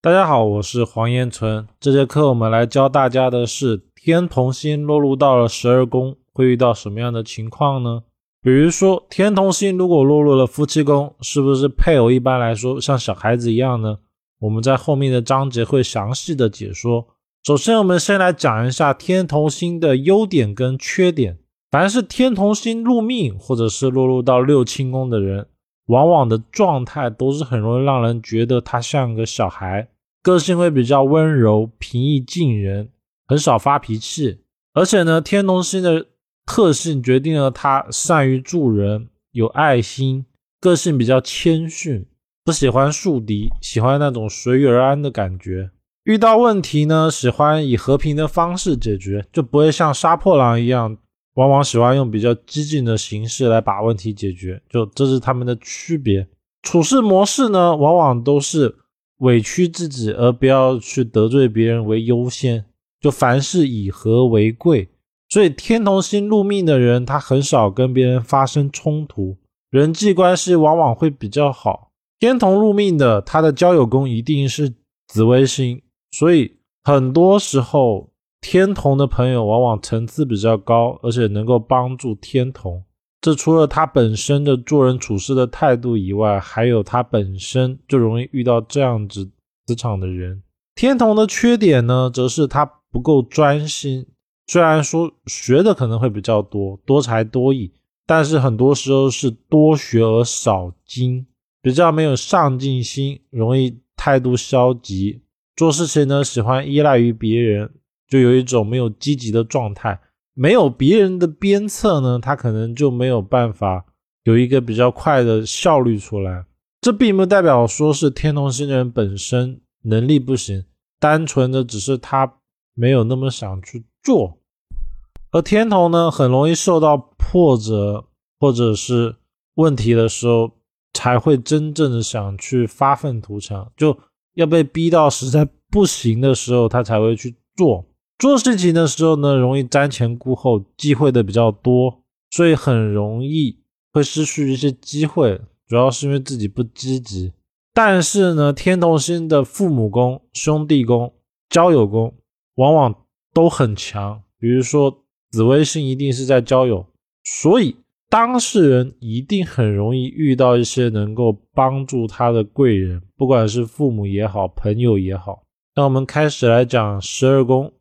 大家好，我是黄延存。这节课我们来教大家的是天同星落入到了十二宫会遇到什么样的情况呢？比如说天同星如果落入了夫妻宫，是不是配偶一般来说像小孩子一样呢？我们在后面的章节会详细的解说。首先，我们先来讲一下天同星的优点跟缺点。凡是天同星入命或者是落入到六亲宫的人。往往的状态都是很容易让人觉得他像个小孩，个性会比较温柔、平易近人，很少发脾气。而且呢，天同星的特性决定了他善于助人、有爱心，个性比较谦逊，不喜欢树敌，喜欢那种随遇而安的感觉。遇到问题呢，喜欢以和平的方式解决，就不会像杀破狼一样。往往喜欢用比较激进的形式来把问题解决，就这是他们的区别。处事模式呢，往往都是委屈自己而不要去得罪别人为优先，就凡事以和为贵。所以天同星入命的人，他很少跟别人发生冲突，人际关系往往会比较好。天同入命的，他的交友宫一定是紫微星，所以很多时候。天同的朋友往往层次比较高，而且能够帮助天同。这除了他本身的做人处事的态度以外，还有他本身就容易遇到这样子磁场的人。天同的缺点呢，则是他不够专心。虽然说学的可能会比较多，多才多艺，但是很多时候是多学而少精，比较没有上进心，容易态度消极，做事情呢喜欢依赖于别人。就有一种没有积极的状态，没有别人的鞭策呢，他可能就没有办法有一个比较快的效率出来。这并不代表说是天同星人本身能力不行，单纯的只是他没有那么想去做。而天同呢，很容易受到挫折或者是问题的时候，才会真正的想去发愤图强，就要被逼到实在不行的时候，他才会去做。做事情的时候呢，容易瞻前顾后，忌讳的比较多，所以很容易会失去一些机会，主要是因为自己不积极。但是呢，天同星的父母宫、兄弟宫、交友宫往往都很强，比如说紫微星一定是在交友，所以当事人一定很容易遇到一些能够帮助他的贵人，不管是父母也好，朋友也好。那我们开始来讲十二宫。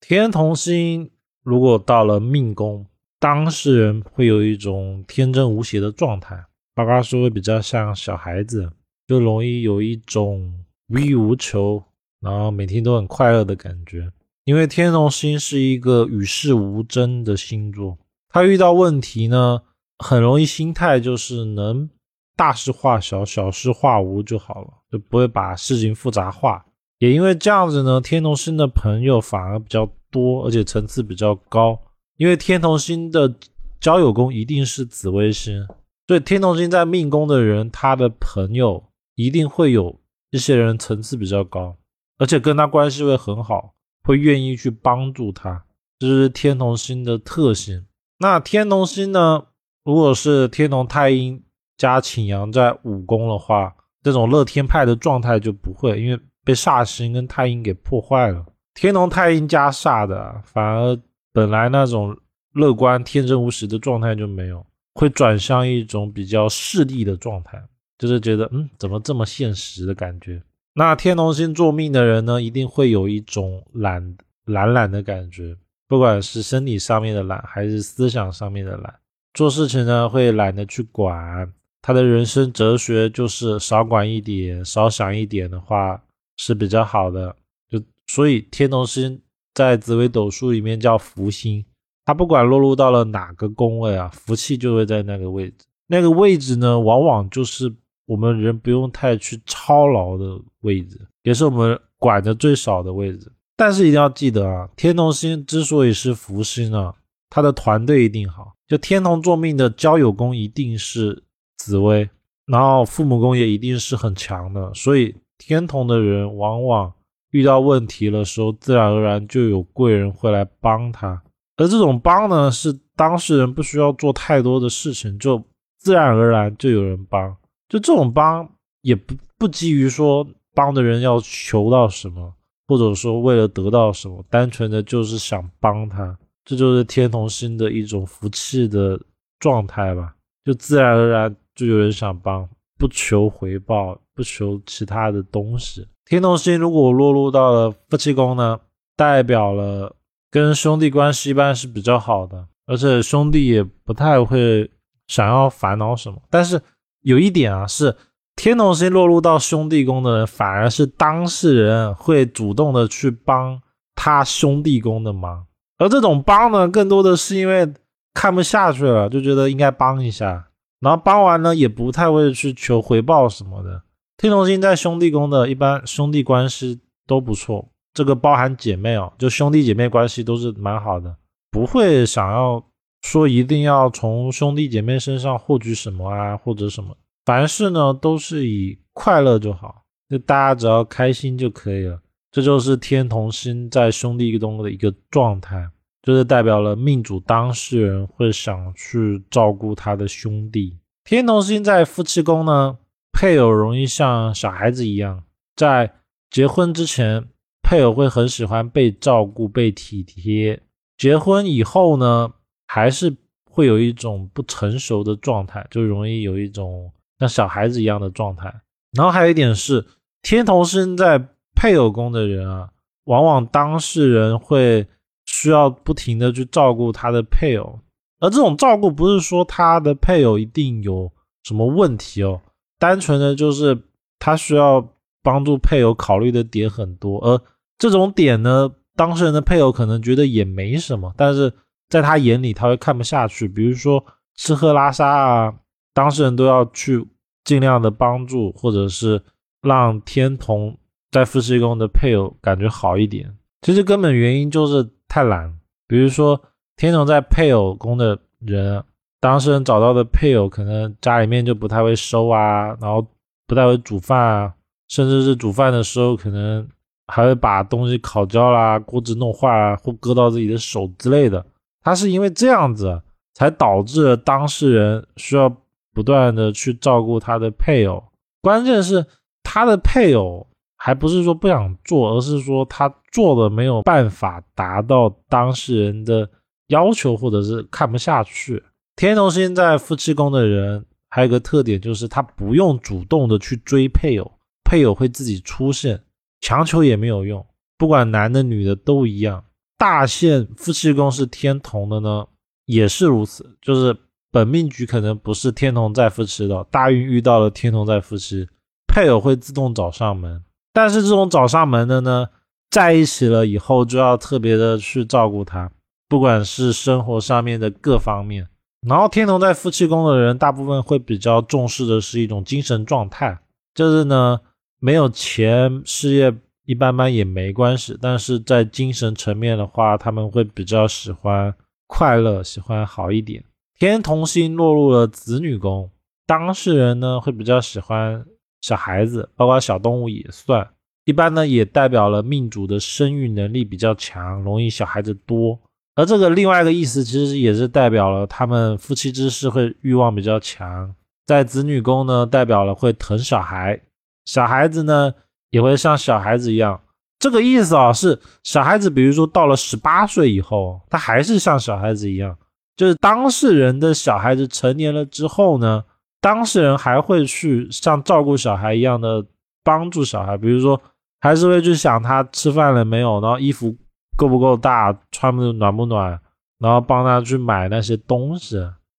天同星如果到了命宫，当事人会有一种天真无邪的状态，八卦说会比较像小孩子，就容易有一种无欲无求，然后每天都很快乐的感觉。因为天同星是一个与世无争的星座，他遇到问题呢，很容易心态就是能大事化小，小事化无就好了，就不会把事情复杂化。也因为这样子呢，天同星的朋友反而比较多，而且层次比较高。因为天同星的交友宫一定是紫微星，所以天同星在命宫的人，他的朋友一定会有一些人层次比较高，而且跟他关系会很好，会愿意去帮助他，这是天同星的特性。那天同星呢，如果是天同太阴加擎阳在五宫的话，这种乐天派的状态就不会，因为。被煞星跟太阴给破坏了，天龙太阴加煞的，反而本来那种乐观、天真无邪的状态就没有，会转向一种比较势利的状态，就是觉得嗯，怎么这么现实的感觉？那天龙星做命的人呢，一定会有一种懒懒懒的感觉，不管是身体上面的懒，还是思想上面的懒，做事情呢会懒得去管。他的人生哲学就是少管一点，少想一点的话。是比较好的，就所以天同星在紫微斗数里面叫福星，它不管落入到了哪个宫位啊，福气就会在那个位置。那个位置呢，往往就是我们人不用太去操劳的位置，也是我们管的最少的位置。但是一定要记得啊，天同星之所以是福星啊，他的团队一定好。就天同作命的交友宫一定是紫微，然后父母宫也一定是很强的，所以。天同的人往往遇到问题的时候，自然而然就有贵人会来帮他。而这种帮呢，是当事人不需要做太多的事情，就自然而然就有人帮。就这种帮也不不基于说帮的人要求到什么，或者说为了得到什么，单纯的就是想帮他，这就是天同星的一种福气的状态吧，就自然而然就有人想帮，不求回报，不求其他的东西。天同星如果落入到了夫妻宫呢，代表了跟兄弟关系一般是比较好的，而且兄弟也不太会想要烦恼什么。但是有一点啊是。天同星落入到兄弟宫的人，反而是当事人会主动的去帮他兄弟宫的忙，而这种帮呢，更多的是因为看不下去了，就觉得应该帮一下，然后帮完呢，也不太会去求回报什么的。天同星在兄弟宫的一般兄弟关系都不错，这个包含姐妹哦，就兄弟姐妹关系都是蛮好的，不会想要说一定要从兄弟姐妹身上获取什么啊，或者什么。凡事呢都是以快乐就好，就大家只要开心就可以了。这就是天同星在兄弟宫的一个状态，就是代表了命主当事人会想去照顾他的兄弟。天同星在夫妻宫呢，配偶容易像小孩子一样，在结婚之前，配偶会很喜欢被照顾、被体贴；结婚以后呢，还是会有一种不成熟的状态，就容易有一种。像小孩子一样的状态，然后还有一点是，天同生在配偶宫的人啊，往往当事人会需要不停的去照顾他的配偶，而这种照顾不是说他的配偶一定有什么问题哦，单纯的就是他需要帮助配偶考虑的点很多，而这种点呢，当事人的配偶可能觉得也没什么，但是在他眼里他会看不下去，比如说吃喝拉撒啊。当事人都要去尽量的帮助，或者是让天同在夫妻宫的配偶感觉好一点。其实根本原因就是太懒。比如说天同在配偶宫的人，当事人找到的配偶可能家里面就不太会收啊，然后不太会煮饭啊，甚至是煮饭的时候可能还会把东西烤焦啦、锅子弄坏啊，或割到自己的手之类的。他是因为这样子才导致了当事人需要。不断的去照顾他的配偶，关键是他的配偶还不是说不想做，而是说他做的没有办法达到当事人的要求，或者是看不下去。天同星在夫妻宫的人还有个特点，就是他不用主动的去追配偶，配偶会自己出现，强求也没有用。不管男的女的都一样。大限夫妻宫是天同的呢，也是如此，就是。本命局可能不是天同在夫妻的，大运遇到了天同在夫妻，配偶会自动找上门。但是这种找上门的呢，在一起了以后就要特别的去照顾他，不管是生活上面的各方面。然后天同在夫妻宫的人，大部分会比较重视的是一种精神状态，就是呢没有钱，事业一般般也没关系，但是在精神层面的话，他们会比较喜欢快乐，喜欢好一点。天同星落入了子女宫，当事人呢会比较喜欢小孩子，包括小动物也算。一般呢也代表了命主的生育能力比较强，容易小孩子多。而这个另外一个意思，其实也是代表了他们夫妻之事会欲望比较强。在子女宫呢，代表了会疼小孩，小孩子呢也会像小孩子一样。这个意思啊，是小孩子，比如说到了十八岁以后，他还是像小孩子一样。就是当事人的小孩子成年了之后呢，当事人还会去像照顾小孩一样的帮助小孩，比如说还是会去想他吃饭了没有，然后衣服够不够大，穿不暖不暖，然后帮他去买那些东西。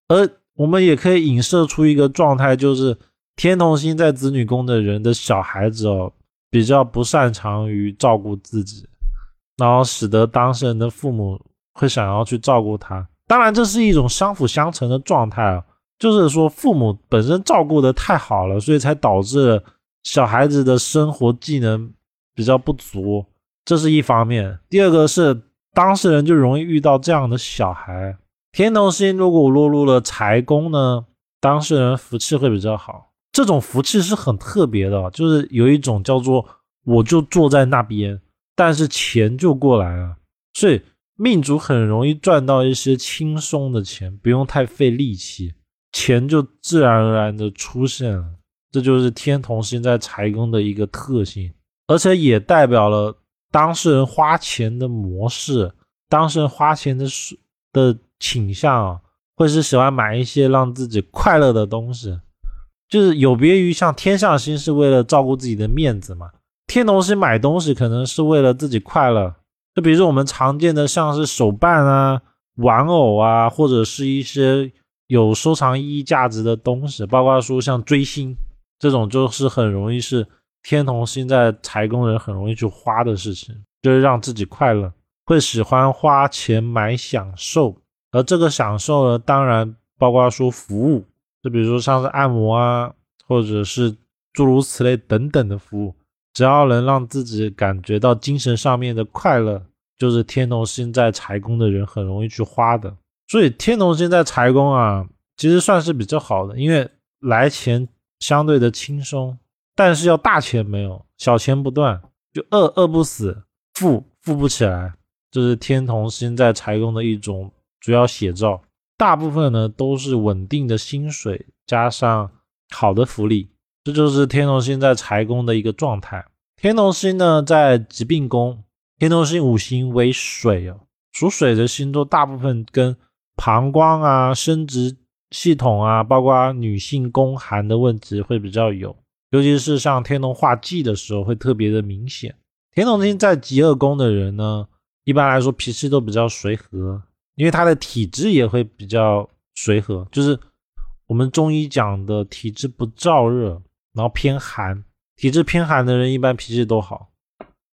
而我们也可以影射出一个状态，就是天同星在子女宫的人的小孩子哦，比较不擅长于照顾自己，然后使得当事人的父母会想要去照顾他。当然，这是一种相辅相成的状态啊，就是说父母本身照顾的太好了，所以才导致小孩子的生活技能比较不足，这是一方面。第二个是当事人就容易遇到这样的小孩。天同星如果落入了财宫呢，当事人福气会比较好。这种福气是很特别的，就是有一种叫做我就坐在那边，但是钱就过来了，所以。命主很容易赚到一些轻松的钱，不用太费力气，钱就自然而然的出现了。这就是天同星在财宫的一个特性，而且也代表了当事人花钱的模式，当事人花钱的的倾向，会是喜欢买一些让自己快乐的东西，就是有别于像天象星是为了照顾自己的面子嘛，天同星买东西可能是为了自己快乐，就比如说我们常见的像是手办啊、玩偶啊，或者是一些有收藏意义价值的东西，包括说像追星。这种就是很容易是天同星在财宫人很容易去花的事情，就是让自己快乐，会喜欢花钱买享受，而这个享受呢，当然包括说服务，就比如说像是按摩啊，或者是诸如此类等等的服务，只要能让自己感觉到精神上面的快乐，就是天同星在财宫的人很容易去花的。所以天同星在财宫啊，其实算是比较好的，因为来钱。相对的轻松，但是要大钱没有，小钱不断，就饿饿不死，富富不起来，这是天同星在财宫的一种主要写照。大部分呢都是稳定的薪水加上好的福利，这就是天同星在财宫的一个状态。天同星呢在疾病宫，天同星五行为水哦，属水的星座大部分跟膀胱啊、生殖。系统啊，包括女性宫寒的问题会比较有，尤其是像天同化忌的时候会特别的明显。天同星在极恶宫的人呢，一般来说脾气都比较随和，因为他的体质也会比较随和，就是我们中医讲的体质不燥热，然后偏寒，体质偏寒的人一般脾气都好，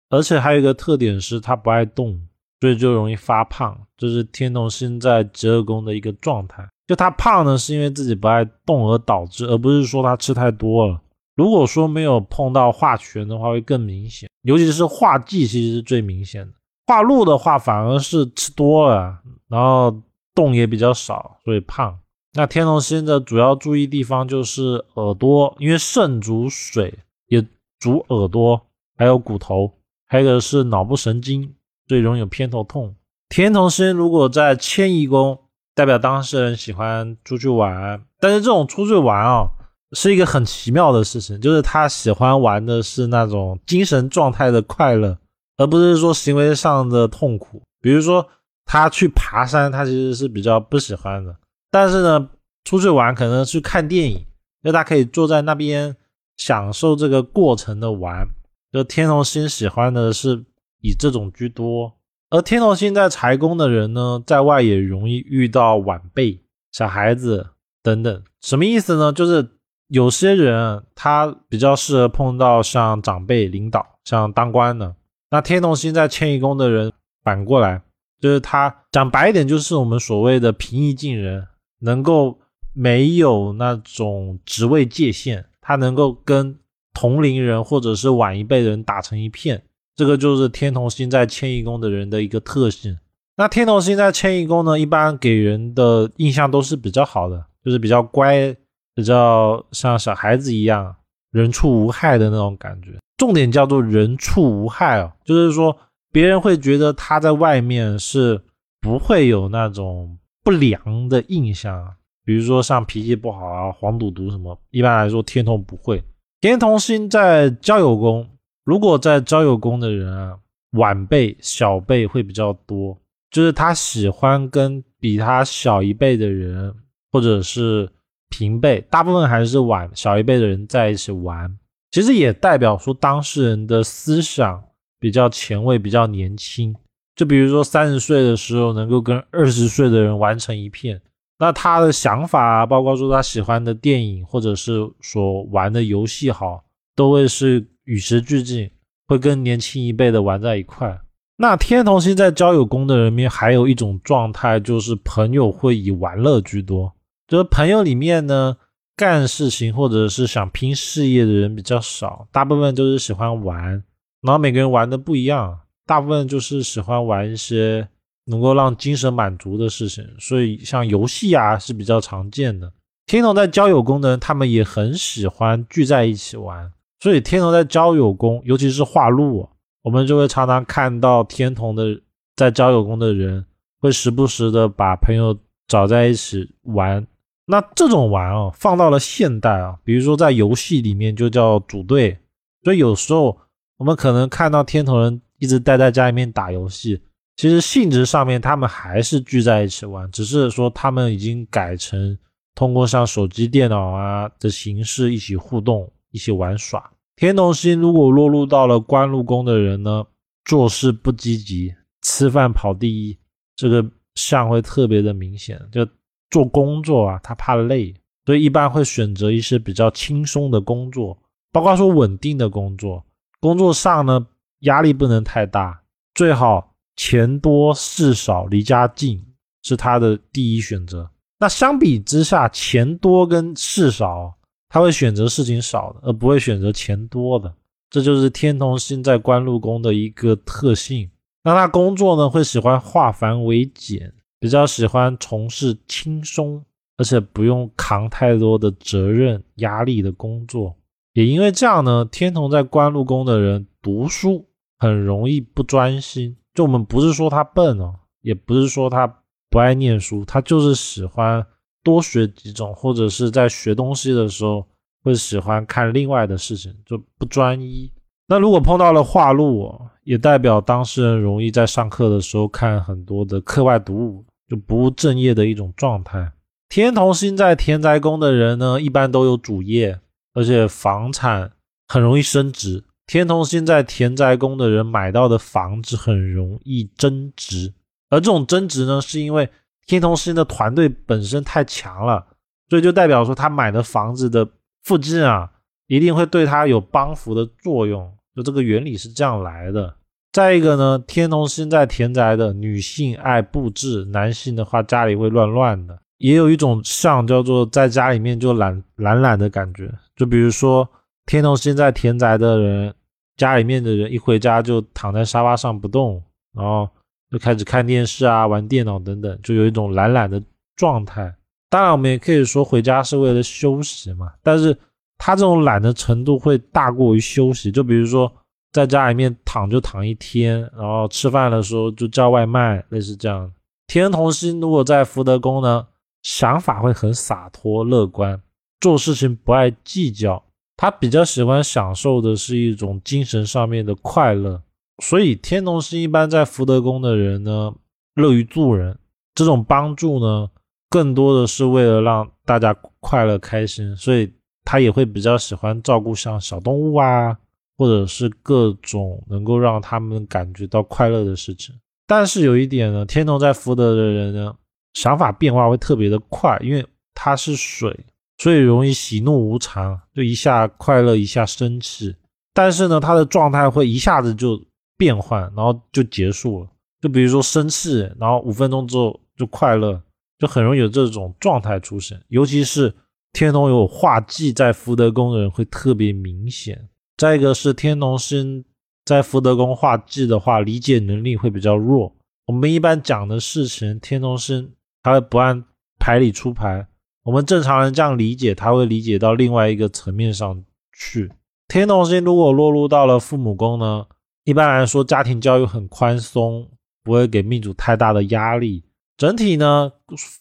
而且还有一个特点是他不爱动，所以就容易发胖，这是天同星在极恶宫的一个状态。就他胖呢，是因为自己不爱动而导致，而不是说他吃太多了。如果说没有碰到化权的话，会更明显，尤其是化忌，其实是最明显的。化禄的话，反而是吃多了，然后动也比较少，所以胖。那天同星的主要注意地方就是耳朵，因为肾主水，也主耳朵，还有骨头，还有个是脑部神经，最容易有偏头痛。天同星如果在迁移宫。代表当事人喜欢出去玩，但是这种出去玩啊，是一个很奇妙的事情，就是他喜欢玩的是那种精神状态的快乐，而不是说行为上的痛苦。比如说他去爬山，他其实是比较不喜欢的，但是呢，出去玩可能去看电影，就他可以坐在那边享受这个过程的玩。就天同星喜欢的是以这种居多。而天同星在财宫的人呢，在外也容易遇到晚辈、小孩子等等。什么意思呢？就是有些人他比较适合碰到像长辈、领导、像当官的。那天同星在迁移宫的人，反过来就是他讲白一点，就是我们所谓的平易近人，能够没有那种职位界限，他能够跟同龄人或者是晚一辈人打成一片。这个就是天同星在迁移宫的人的一个特性。那天同星在迁移宫呢，一般给人的印象都是比较好的，就是比较乖，比较像小孩子一样，人畜无害的那种感觉。重点叫做人畜无害哦，就是说别人会觉得他在外面是不会有那种不良的印象，比如说像脾气不好啊、黄赌毒什么。一般来说，天同不会。天同星在交友宫。如果在交友宫的人啊，晚辈、小辈会比较多，就是他喜欢跟比他小一辈的人，或者是平辈，大部分还是晚小一辈的人在一起玩。其实也代表说当事人的思想比较前卫，比较年轻。就比如说三十岁的时候能够跟二十岁的人玩成一片，那他的想法，包括说他喜欢的电影，或者是所玩的游戏，好，都会是。与时俱进，会跟年轻一辈的玩在一块。那天同星在交友宫的人面，还有一种状态，就是朋友会以玩乐居多。就是朋友里面呢，干事情或者是想拼事业的人比较少，大部分都是喜欢玩。然后每个人玩的不一样，大部分就是喜欢玩一些能够让精神满足的事情。所以像游戏啊是比较常见的。天同在交友功能，他们也很喜欢聚在一起玩。所以天同在交友功，尤其是化禄，我们就会常常看到天同的在交友宫的人，会时不时的把朋友找在一起玩，那这种玩啊，放到了现代啊，比如说在游戏里面就叫组队，所以有时候我们可能看到天童人一直待在家里面打游戏，其实性质上面他们还是聚在一起玩，只是说他们已经改成通过像手机、电脑啊的形式一起互动、一起玩耍。天童星如果落入到了官禄宫的人呢，做事不积极，吃饭跑第一，这个相会特别的明显，就。做工作啊，他怕累，所以一般会选择一些比较轻松的工作，包括说稳定的工作。工作上呢，压力不能太大，最好钱多事少，离家近是他的第一选择。那相比之下，钱多跟事少，他会选择事情少的，而不会选择钱多的。这就是天同星在官禄宫的一个特性。那他工作呢，会喜欢化繁为简。比较喜欢从事轻松，而且不用扛太多的责任压力的工作。也因为这样呢，天同在官禄宫的人读书很容易不专心。就我们不是说他笨哦，也不是说他不爱念书，他就是喜欢多学几种，或者是在学东西的时候会喜欢看另外的事情，就不专一。那如果碰到了化禄，也代表当事人容易在上课的时候看很多的课外读物。就不务正业的一种状态。天同星在田宅宫的人呢，一般都有主业，而且房产很容易升值。天同星在田宅宫的人买到的房子很容易增值，而这种增值呢，是因为天同星的团队本身太强了，所以就代表说他买的房子的附近啊，一定会对他有帮扶的作用。就这个原理是这样来的。再一个呢，天同星在田宅的女性爱布置，男性的话家里会乱乱的，也有一种像叫做在家里面就懒懒懒的感觉。就比如说天同星在田宅的人，家里面的人一回家就躺在沙发上不动，然后就开始看电视啊、玩电脑等等，就有一种懒懒的状态。当然，我们也可以说回家是为了休息嘛，但是他这种懒的程度会大过于休息。就比如说。在家里面躺就躺一天，然后吃饭的时候就叫外卖，类似这样。天同星如果在福德宫呢，想法会很洒脱乐观，做事情不爱计较，他比较喜欢享受的是一种精神上面的快乐。所以天同星一般在福德宫的人呢，乐于助人，这种帮助呢，更多的是为了让大家快乐开心，所以他也会比较喜欢照顾像小动物啊。或者是各种能够让他们感觉到快乐的事情，但是有一点呢，天同在福德的人呢，想法变化会特别的快，因为他是水，所以容易喜怒无常，就一下快乐，一下生气。但是呢，他的状态会一下子就变换，然后就结束了。就比如说生气，然后五分钟之后就快乐，就很容易有这种状态出现。尤其是天同有化忌在福德宫的人，会特别明显。再一个是天龙星在福德宫画忌的话，理解能力会比较弱。我们一般讲的事情，天龙星他会不按牌理出牌。我们正常人这样理解，他会理解到另外一个层面上去。天龙星如果落入到了父母宫呢，一般来说家庭教育很宽松，不会给命主太大的压力。整体呢，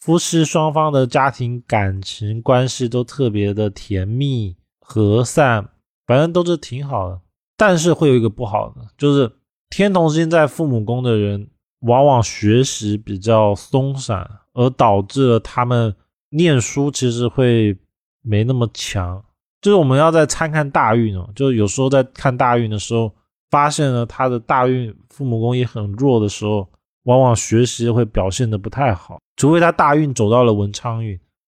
夫妻双方的家庭感情关系都特别的甜蜜和善。反正都是挺好的，但是会有一个不好的，就是天同星在父母宫的人，往往学习比较松散，而导致了他们念书其实会没那么强。就是我们要在参看大运哦，就有时候在看大运的时候，发现了他的大运父母宫也很弱的时候，往往学习会表现的不太好，除非他大运走到了文昌运。